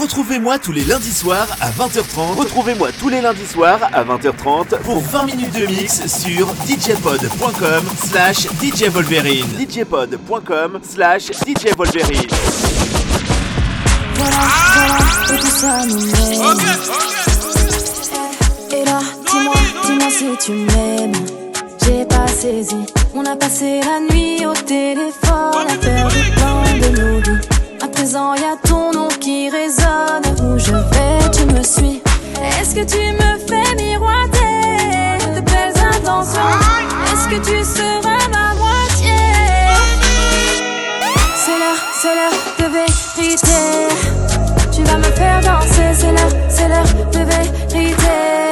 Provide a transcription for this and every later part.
Retrouvez-moi tous les lundis soirs à 20h30. Retrouvez-moi tous les lundis soirs à 20h30 pour 20 minutes de mix sur djpod.com slash djvolverine. djpod.com slash djvolverine. Voilà, voilà, et tout ça nous mène. Et là, dis-moi, dis-moi si tu m'aimes. J'ai pas saisi, on a passé la nuit au téléphone à faire des plans de nos vies. À présent, y a ton nom qui résonne. Où je vais, tu me suis. Est-ce que tu me fais miroiter de belles intentions? Est-ce que tu seras ma moitié? C'est l'heure, c'est l'heure de vérité. Tu vas me faire danser, c'est l'heure, c'est l'heure de vérité.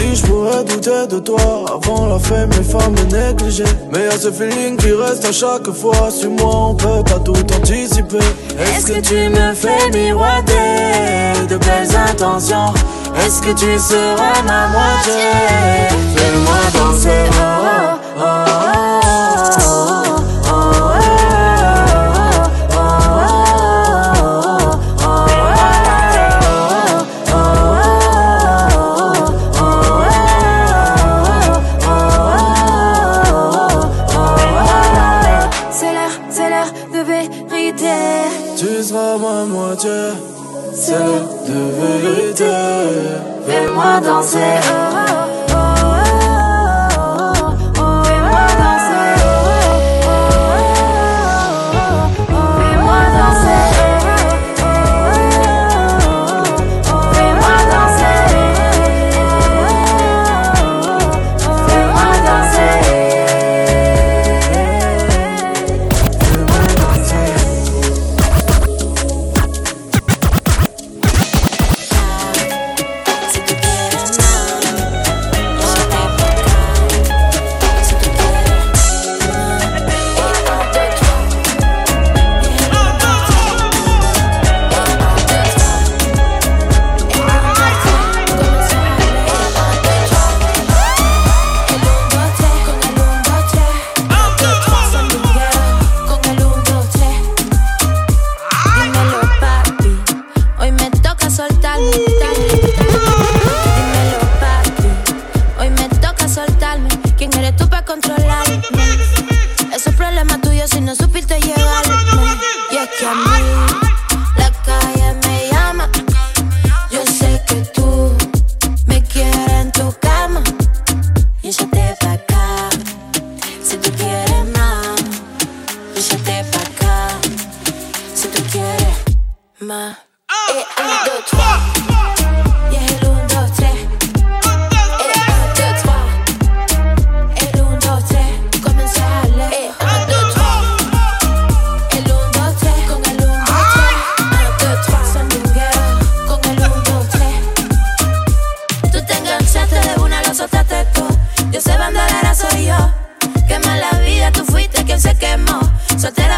Aussi je pourrais douter de toi Avant la femme, les femmes me négliger Mais y'a ce feeling qui reste à chaque fois. Sur moi on peut pas tout anticiper. Est-ce que tu me fais miroiter de belles intentions? Est-ce que tu seras ma moitié? Fais-moi danser oh, oh, oh, l'heure de. Fais-moi danser, so that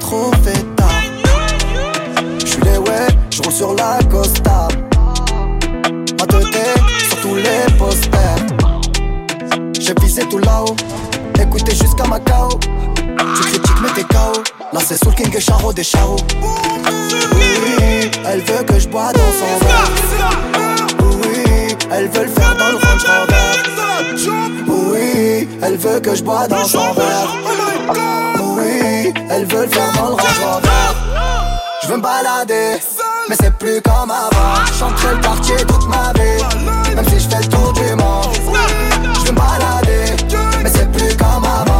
trop fait tard. Je suis les ouais, je roule sur la Costa. Ma sur tous les posters. J'ai visé tout là-haut, écoutez jusqu'à Macao. Tu critiques mais t'es KO. Là c'est Soul King et Charo des Charo. Oui, elle veut que je bois dans son verre. Oui, elle veut le faire dans le Range Rover. Oui, elle veut que je bois dans son verre. Elles veulent faire dans le Range Je veux me balader, mais c'est plus comme avant. Chanterai le quartier toute ma vie, même si je fais le tour du monde. Je veux me balader, mais c'est plus comme avant.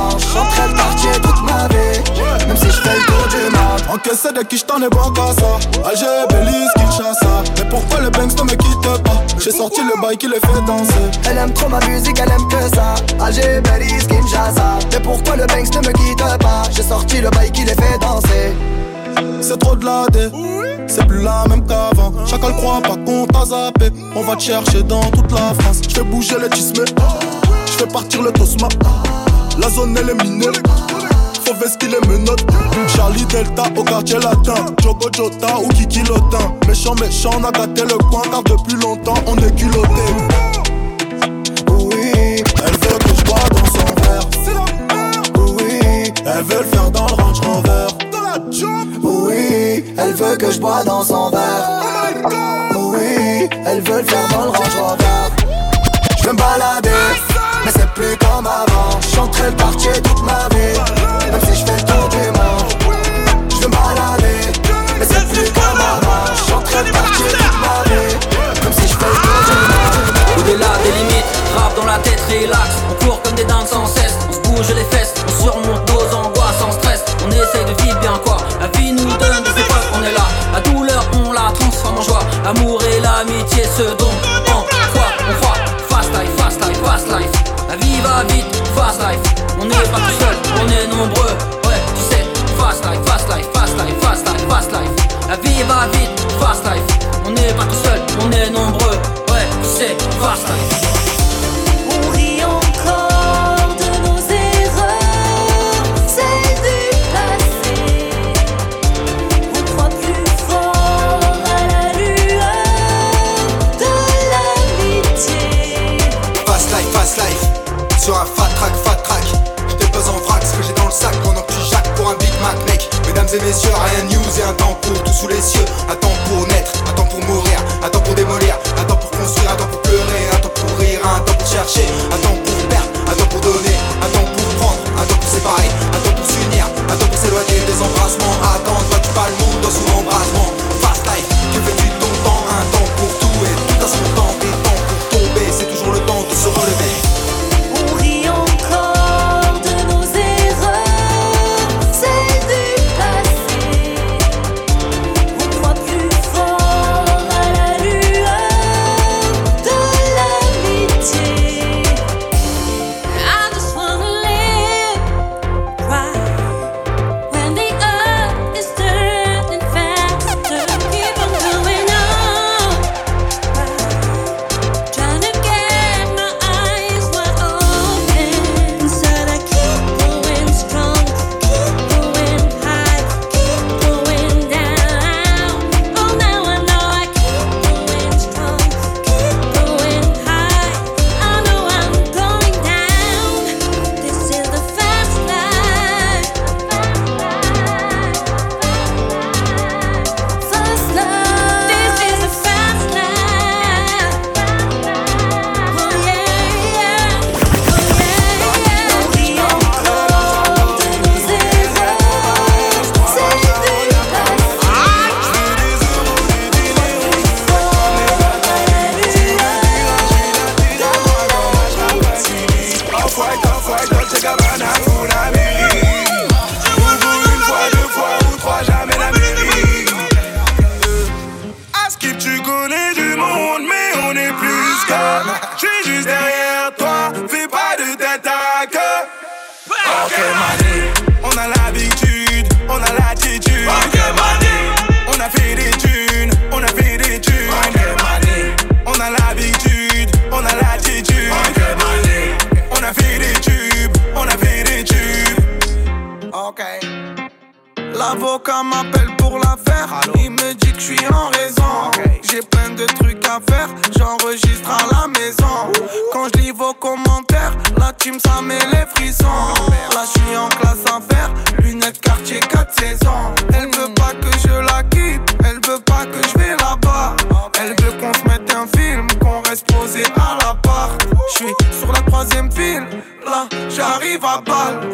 Encaissé de qui j't'en ai bon qu'à ça. Alger, Belize, Kinshasa. Mais pourquoi le Banks ne me quitte pas? J'ai sorti le bail qui les fait danser. Elle aime trop ma musique, elle aime que ça. Alger, Belize, Kinshasa. Mais pourquoi le Banks ne me quitte pas? J'ai sorti le bail qui les fait danser. C'est trop de la dé, c'est plus la même qu'avant. Chacun croit pas qu'on t'a zappé. On va te chercher dans toute la France. Je fais bouger les tismes, je fais partir le tosma. La zone elle est minée, qu'il est menottes. Charlie Delta au quartier latin, Jogo Jota ou Kiki Lotin. Méchant, méchant, on a gâté le coin car depuis longtemps on est culotté. Oui, Elle veut que je bois dans son verre. oui, Elle veut le faire dans le Range Rover. oui. Elle veut que je bois dans son verre. Oui, elle veut le faire dans le Range Rover. Je me balader, mais c'est plus comme avant. Chanterai le quartier toute ma vie, fast life On n'est pas tout seul, on est nombreux Ouais, sais, fast life On rit encore de nos erreurs, celles du passé. On croit plus fort à la lueur de l'amitié. Fast life, fast life, sur un fat track, fat track. Je dépose en vrac ce que j'ai dans le sac pendant que tu jacques pour un Big Mac, mec. Mesdames et messieurs, rien de news et un temps pour tout sous les cieux. M'appelle pour l'affaire. Il me dit que je suis en raison. J'ai plein de trucs à faire. J'enregistre à la maison. Quand je lis vos commentaires, la team ça met les frissons. Là je suis en classe à faire. Lunettes quartier 4 saisons. Suis sur la troisième file. plein, j'arrive à balle.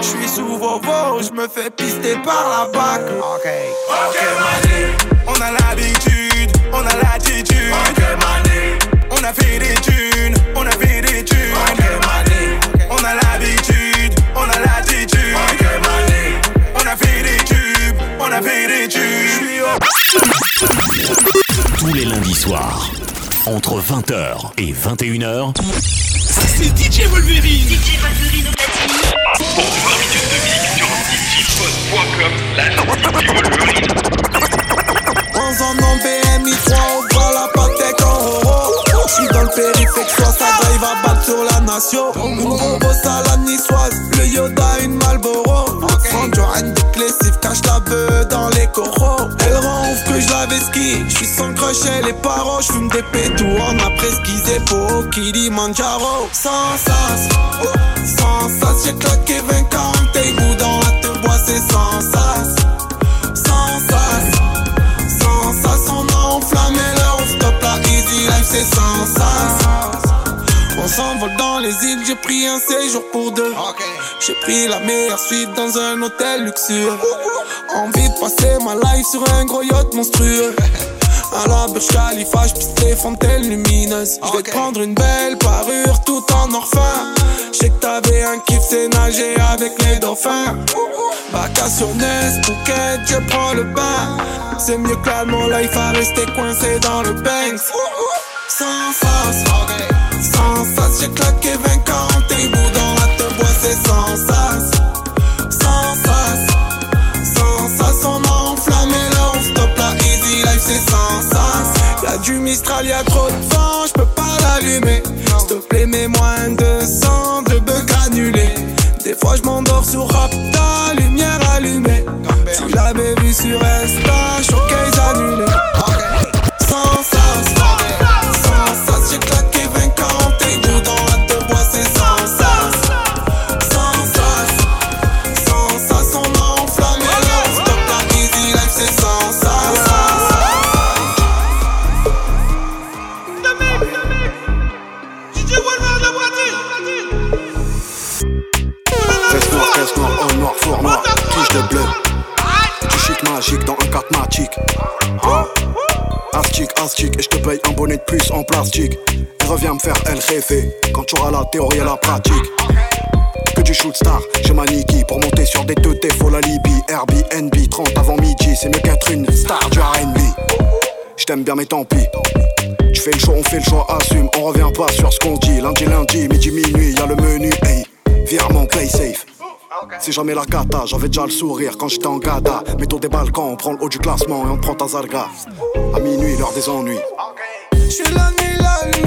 Je suis sous Vovo, je me fais pister par la bac. Ok, ok, on a l'habitude, on a l'attitude. Ok, on a fait des thunes, on a fait des thunes. Ok, on a l'habitude, on a l'attitude. Ok, on a fait des tubes, on a fait des tubes. Tous les lundis soirs, entre 20h et 21h, c'est DJ Wolverine. DJ Wolverine au platine. Pour 20 minutes de mix sur djpod.com slash Wolverine. Dans un nom BMI 3, on voit la patek en haut. J'suis dans le périphérique, soit ça drive à battre sur la nation. Une bombe salade ski. J'suis sans crochet, les parents, j'fume des pétous. On a presquisé pour Kilimanjaro. Sans sas, sans sas, j'ai claqué 20 40 tes goûts dans la te bois, c'est sans sas. Sans sas, sans sas, on a enflammé leur stop la easy life, c'est sans. S'envole dans les îles, j'ai pris un séjour pour deux. J'ai pris la meilleure suite dans un hôtel luxueux. Envie de passer ma life sur un gros yacht monstrueux. À la Burj Khalifa, j'pisse les fontaines lumineuses. J'vais te prendre une belle parure tout en orphin. J'sais que t'avais un kiff, c'est nager avec les dauphins. Vacationneuse, Phuket, je prends le bain. C'est mieux que la mon life à rester coincé dans le Banks. Sans sas, sans j'ai claqué 20 40 tes bouts dans la te bois, c'est sans sas. Sans sas, sans sas, on a enflammé là, on stop la easy life, c'est sans sas. Y'a du Mistral, y'a trop de vent, j'peux pas l'allumer. S'il te plaît, mets-moi un 200 de bug granulé. Des fois, j'm'endors sur Rapta, lumière allumée. Tu l'avais vu sur Insta, showcase annulé. 13, noir, homme noir, four noir, tige de bleu. Du shit magique dans un 4 matic. Hein. Astic, astic, et je te paye un bonnet de plus en plastique. Et reviens me faire elle rêver quand tu auras la théorie et la pratique. Que du shoot star, j'ai Maniki pour monter sur des deux faut la Libye. Airbnb, 30 avant midi, c'est mieux qu'être une star du RB. Je t'aime bien, mais tant pis. Tu fais le choix, on fait le choix, assume, on revient pas sur ce qu'on dit. Lundi, lundi, midi, minuit, y a le menu, hey. Virement, play safe. C'est jamais la cata, j'avais déjà le sourire quand j'étais en gada. Mettons des balcons, on prend le haut du classement et on prend ta zalga. À minuit, l'heure des ennuis. J'suis la nuit, la nuit,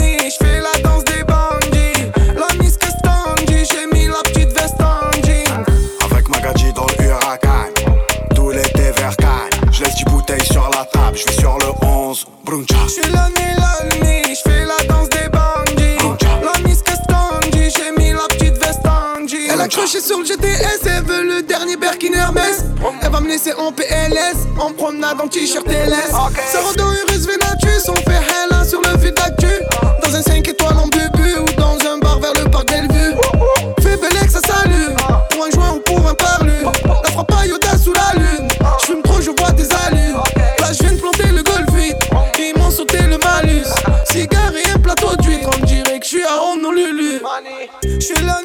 Laisser en PLS, en promenade en t-shirt LS. Sarah dans Urus Venatus, on fait hella sur le fil d'actu. Dans un 5 étoiles en bubu ou dans un bar vers le parc Bellevue. Fais Bellex, ça salue. Pour un joint ou pour un parlu. La frappe à Yoda sous la lune. J'fume trop, je vois des allures. Là, j'viens de planter le golf vite. Ils m'ont sauté le malus. Cigare et un plateau d'huître. On dirait que j'suis à Honolulu. J'suis la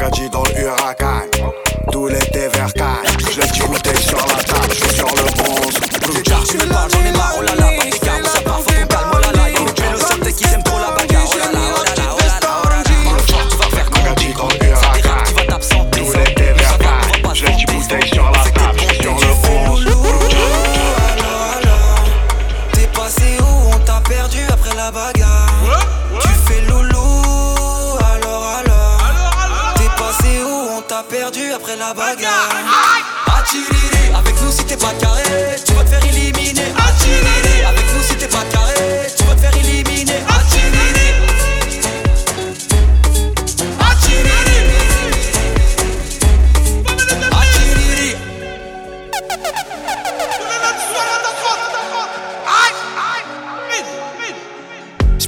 Avec Magadji dans le. Tout l'été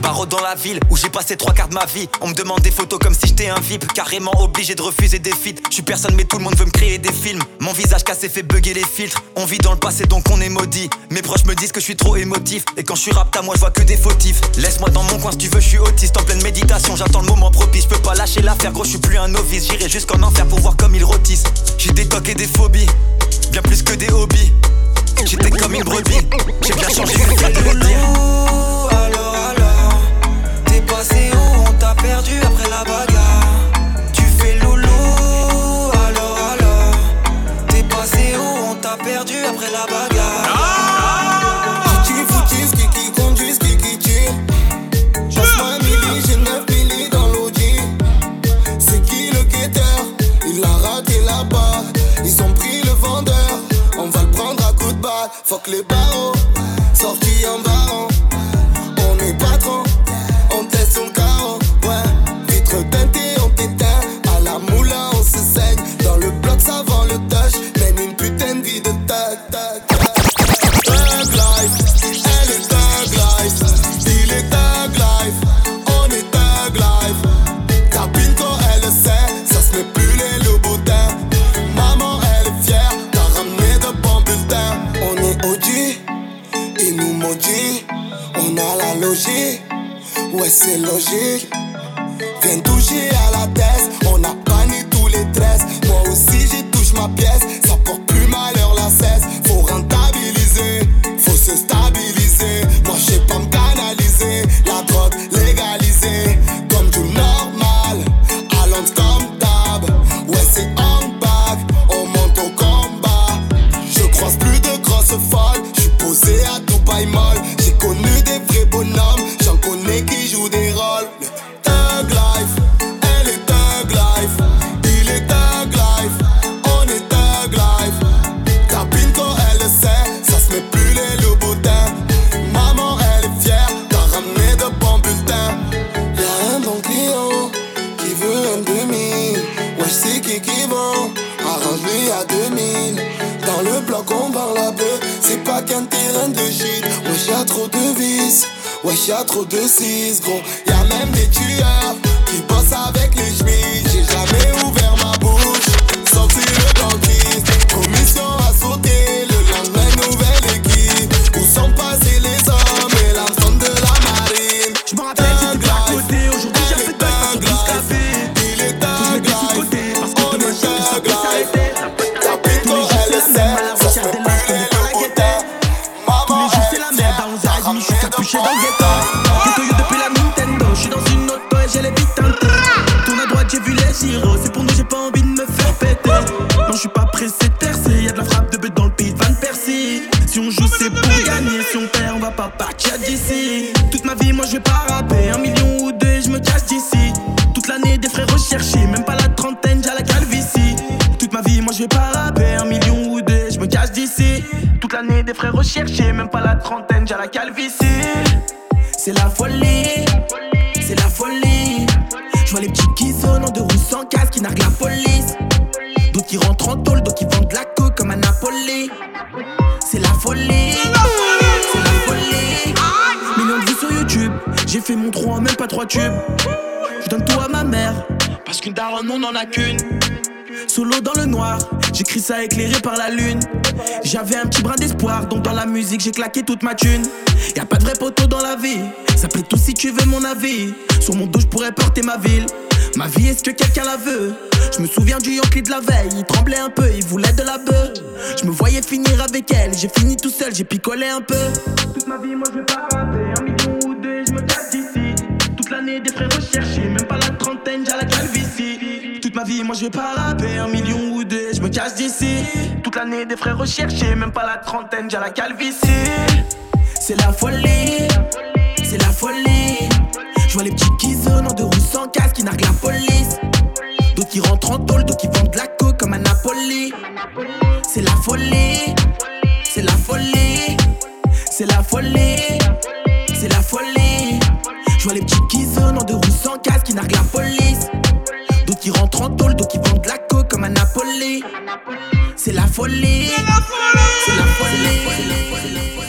Je dans la ville où j'ai passé trois quarts de ma vie. On me demande des photos comme si j'étais un VIP. Carrément obligé de refuser des feats. Je suis personne, mais tout le monde veut me créer des films. Mon visage cassé fait bugger les filtres. On vit dans le passé, donc on est maudit. Mes proches me disent que je suis trop émotif. Et quand je suis rap, à moi, je vois que des fautifs. Laisse-moi dans mon coin si tu veux, je suis autiste. En pleine méditation, j'attends le moment propice. Je peux pas lâcher l'affaire, gros, je suis plus un novice. J'irai jusqu'en enfer pour voir comme ils rôtissent. J'ai des tocs et des phobies. Bien plus que des hobbies. J'étais comme une brebis. J'ai bien changé, le de le t'es passé où? On t'a perdu après la bagarre. Y'a trop de cis gros. Y'a même des tueurs qui bossent avec les chemises. Recherchés. Même pas la trentaine, j'ai la calvitie. C'est la folie, c'est la folie. Je vois les petits qui sonnent en roues sans casque, qui narguent la police. D'autres qui rentrent en tôle, d'autres qui vendent de la coke comme à Napoli. C'est la folie, c'est la folie. Millions de vues sur YouTube, j'ai fait mon 3 même pas trois tubes. Je donne tout à ma mère, parce qu'une daronne on n'en a qu'une. Solo dans le noir, j'écris ça éclairé par la lune. J'avais un petit brin d'espoir, donc dans la musique j'ai claqué toute ma thune. Y a pas de vrai poteau dans la vie, ça plaît tout si tu veux mon avis. Sur mon dos je pourrais porter ma ville. Ma vie, est-ce que quelqu'un la veut? Je me souviens du Yankee de la veille, il tremblait un peu, il voulait de la bœuf. Je me voyais finir avec elle, j'ai fini tout seul, j'ai picolé un peu. Toute ma vie, moi je vais pas rapper, un million ou deux, je me casse d'ici. Toute l'année des frères recherchés, même pas la trentaine, j'ai la calvitie. Moi je vais pas rapper, un million ou deux, je me casse d'ici. Toute l'année des frères recherchés, même pas la trentaine, j'ai la calvitie. C'est la folie, c'est la folie. Je les petits qui zonent en deux roues sans casque, qui narguent la police. D'autres qui rentrent en tôle, d'autres qui vendent de la coke comme à Napoli. C'est la folie, c'est la folie, c'est la folie, c'est la folie. Je les petits qui zonent en deux roues sans casque, qui narguent la police. En tôle, d'autres qui vendent de la coke comme à Napoli. C'est la folie, c'est la folie.